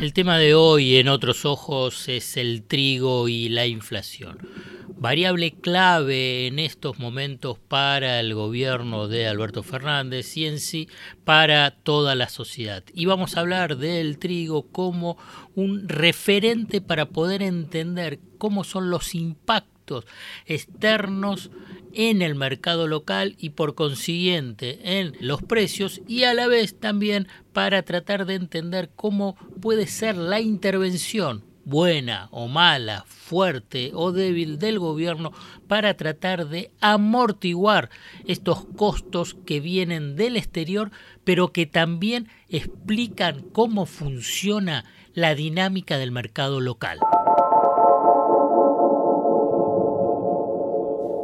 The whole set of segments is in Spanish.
El tema de hoy en otros ojos es el trigo y la inflación. Variable clave en estos momentos para el gobierno de Alberto Fernández y en sí para toda la sociedad. Y vamos a hablar del trigo como un referente para poder entender cómo son los impactos externos en el mercado local y por consiguiente en los precios y a la vez también para tratar de entender cómo puede ser la intervención buena o mala, fuerte o débil del gobierno para tratar de amortiguar estos costos que vienen del exterior, pero que también explican cómo funciona la dinámica del mercado local.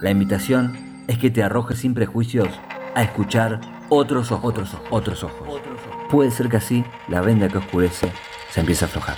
La invitación es que te arrojes sin prejuicios a escuchar otros ojos, otros ojos, otros ojos. Puede ser que así la venda que oscurece se empiece a aflojar.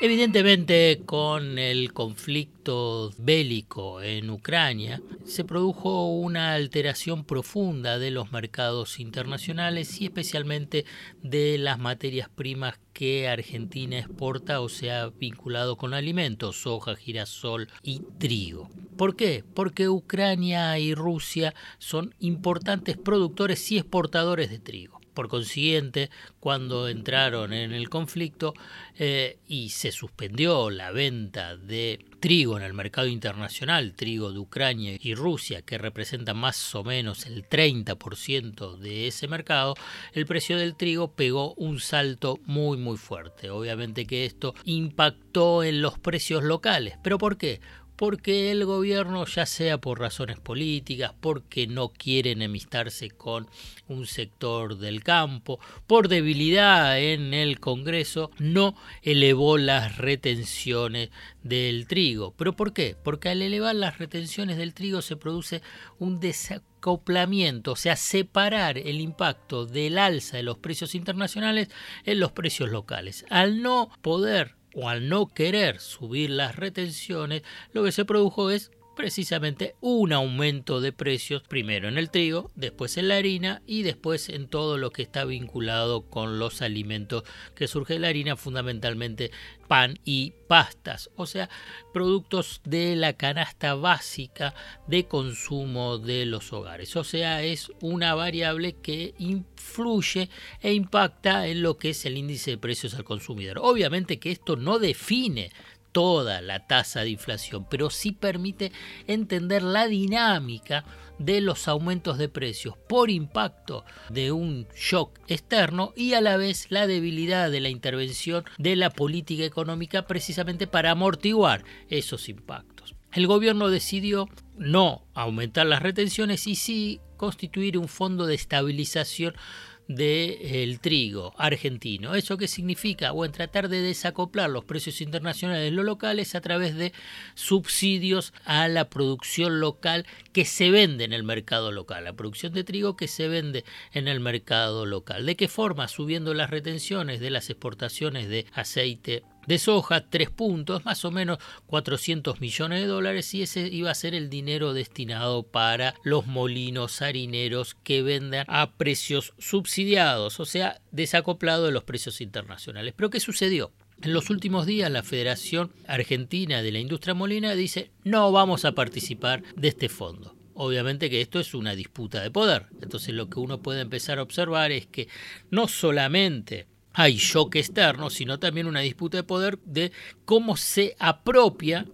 Evidentemente, con el conflicto bélico en Ucrania, se produjo una alteración profunda de los mercados internacionales y especialmente de las materias primas que Argentina exporta o sea vinculado con alimentos, soja, girasol y trigo. ¿Por qué? Porque Ucrania y Rusia son importantes productores y exportadores de trigo. Por consiguiente, cuando entraron en el conflicto eh, y se suspendió la venta de trigo en el mercado internacional, trigo de Ucrania y Rusia, que representa más o menos el 30% de ese mercado, el precio del trigo pegó un salto muy muy fuerte. Obviamente que esto impactó en los precios locales. ¿Pero por qué? Porque el gobierno, ya sea por razones políticas, porque no quiere enemistarse con un sector del campo, por debilidad en el Congreso, no elevó las retenciones del trigo. ¿Pero por qué? Porque al elevar las retenciones del trigo se produce un desacoplamiento, o sea, separar el impacto del alza de los precios internacionales en los precios locales. Al no poder o al no querer subir las retenciones, lo que se produjo es precisamente un aumento de precios, primero en el trigo, después en la harina y después en todo lo que está vinculado con los alimentos que surge de la harina, fundamentalmente pan y pastas, o sea, productos de la canasta básica de consumo de los hogares. O sea, es una variable que influye e impacta en lo que es el índice de precios al consumidor. Obviamente que esto no define toda la tasa de inflación, pero sí permite entender la dinámica de los aumentos de precios por impacto de un shock externo y a la vez la debilidad de la intervención de la política económica precisamente para amortiguar esos impactos. El gobierno decidió no aumentar las retenciones y sí constituir un fondo de estabilización del trigo argentino. ¿Eso qué significa? Bueno, tratar de desacoplar los precios internacionales de los locales a través de subsidios a la producción local que se vende en el mercado local, la producción de trigo que se vende en el mercado local. ¿De qué forma? Subiendo las retenciones de las exportaciones de aceite de soja, tres puntos, más o menos 400 millones de dólares, y ese iba a ser el dinero destinado para los molinos harineros que vendan a precios subsidiados, o sea, desacoplado de los precios internacionales. Pero ¿qué sucedió? En los últimos días la Federación Argentina de la Industria Molina dice no vamos a participar de este fondo. Obviamente que esto es una disputa de poder. Entonces lo que uno puede empezar a observar es que no solamente hay shock externo, sino también una disputa de poder de cómo se apropia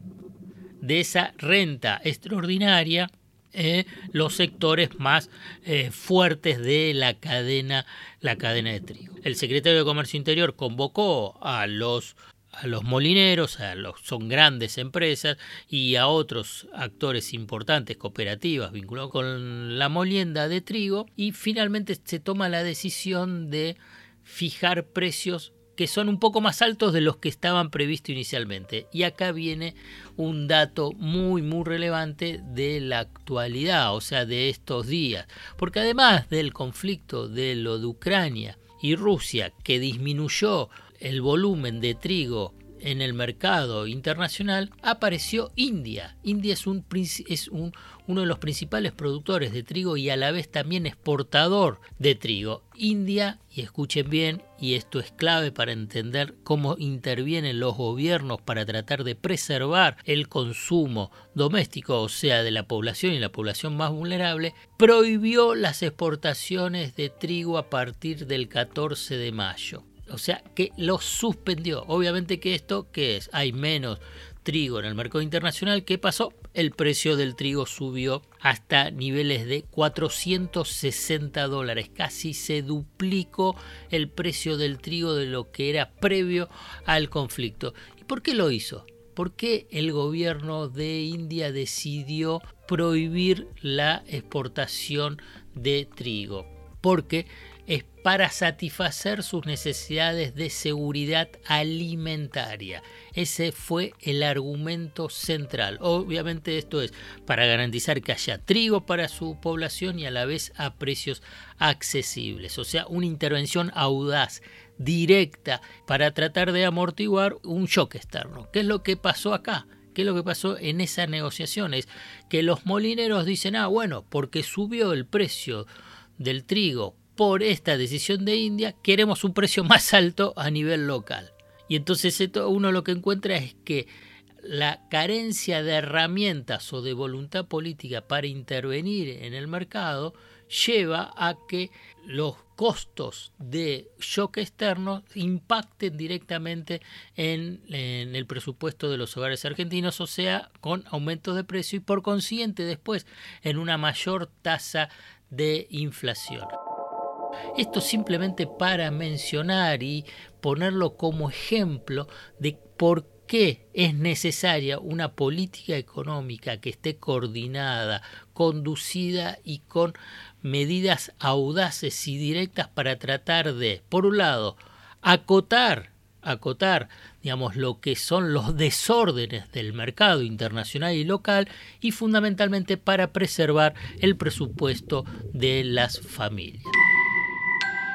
de esa renta extraordinaria eh, los sectores más eh, fuertes de la cadena, la cadena de trigo. El secretario de Comercio Interior convocó a los a los molineros, a los, son grandes empresas y a otros actores importantes, cooperativas vinculados con la molienda de trigo y finalmente se toma la decisión de fijar precios que son un poco más altos de los que estaban previstos inicialmente. Y acá viene un dato muy, muy relevante de la actualidad, o sea, de estos días. Porque además del conflicto de lo de Ucrania y Rusia, que disminuyó el volumen de trigo en el mercado internacional, apareció India. India es, un, es un, uno de los principales productores de trigo y a la vez también exportador de trigo. India, y escuchen bien, y esto es clave para entender cómo intervienen los gobiernos para tratar de preservar el consumo doméstico, o sea, de la población y la población más vulnerable, prohibió las exportaciones de trigo a partir del 14 de mayo. O sea, que lo suspendió. Obviamente que esto, ¿qué es? Hay menos trigo en el mercado internacional. ¿Qué pasó? El precio del trigo subió hasta niveles de 460 dólares. Casi se duplicó el precio del trigo de lo que era previo al conflicto. ¿Y por qué lo hizo? ¿Por qué el gobierno de India decidió prohibir la exportación de trigo? Porque es para satisfacer sus necesidades de seguridad alimentaria. Ese fue el argumento central. Obviamente esto es para garantizar que haya trigo para su población y a la vez a precios accesibles. O sea, una intervención audaz, directa, para tratar de amortiguar un shock externo. ¿Qué es lo que pasó acá? ¿Qué es lo que pasó en esas negociaciones? Que los molineros dicen, ah, bueno, porque subió el precio del trigo por esta decisión de India queremos un precio más alto a nivel local. Y entonces uno lo que encuentra es que la carencia de herramientas o de voluntad política para intervenir en el mercado lleva a que los costos de shock externo impacten directamente en, en, el presupuesto de los hogares argentinos, o sea, con aumentos de precio y por consiguiente después en una mayor tasa de inflación. Esto simplemente para mencionar y ponerlo como ejemplo de por qué es necesaria una política económica que esté coordinada, conducida y con medidas audaces y directas para tratar de, por un lado, acotar acotar, digamos, lo que son los desórdenes del mercado internacional y local y fundamentalmente para preservar el presupuesto de las familias.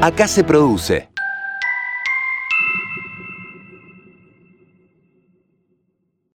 Acá se produce.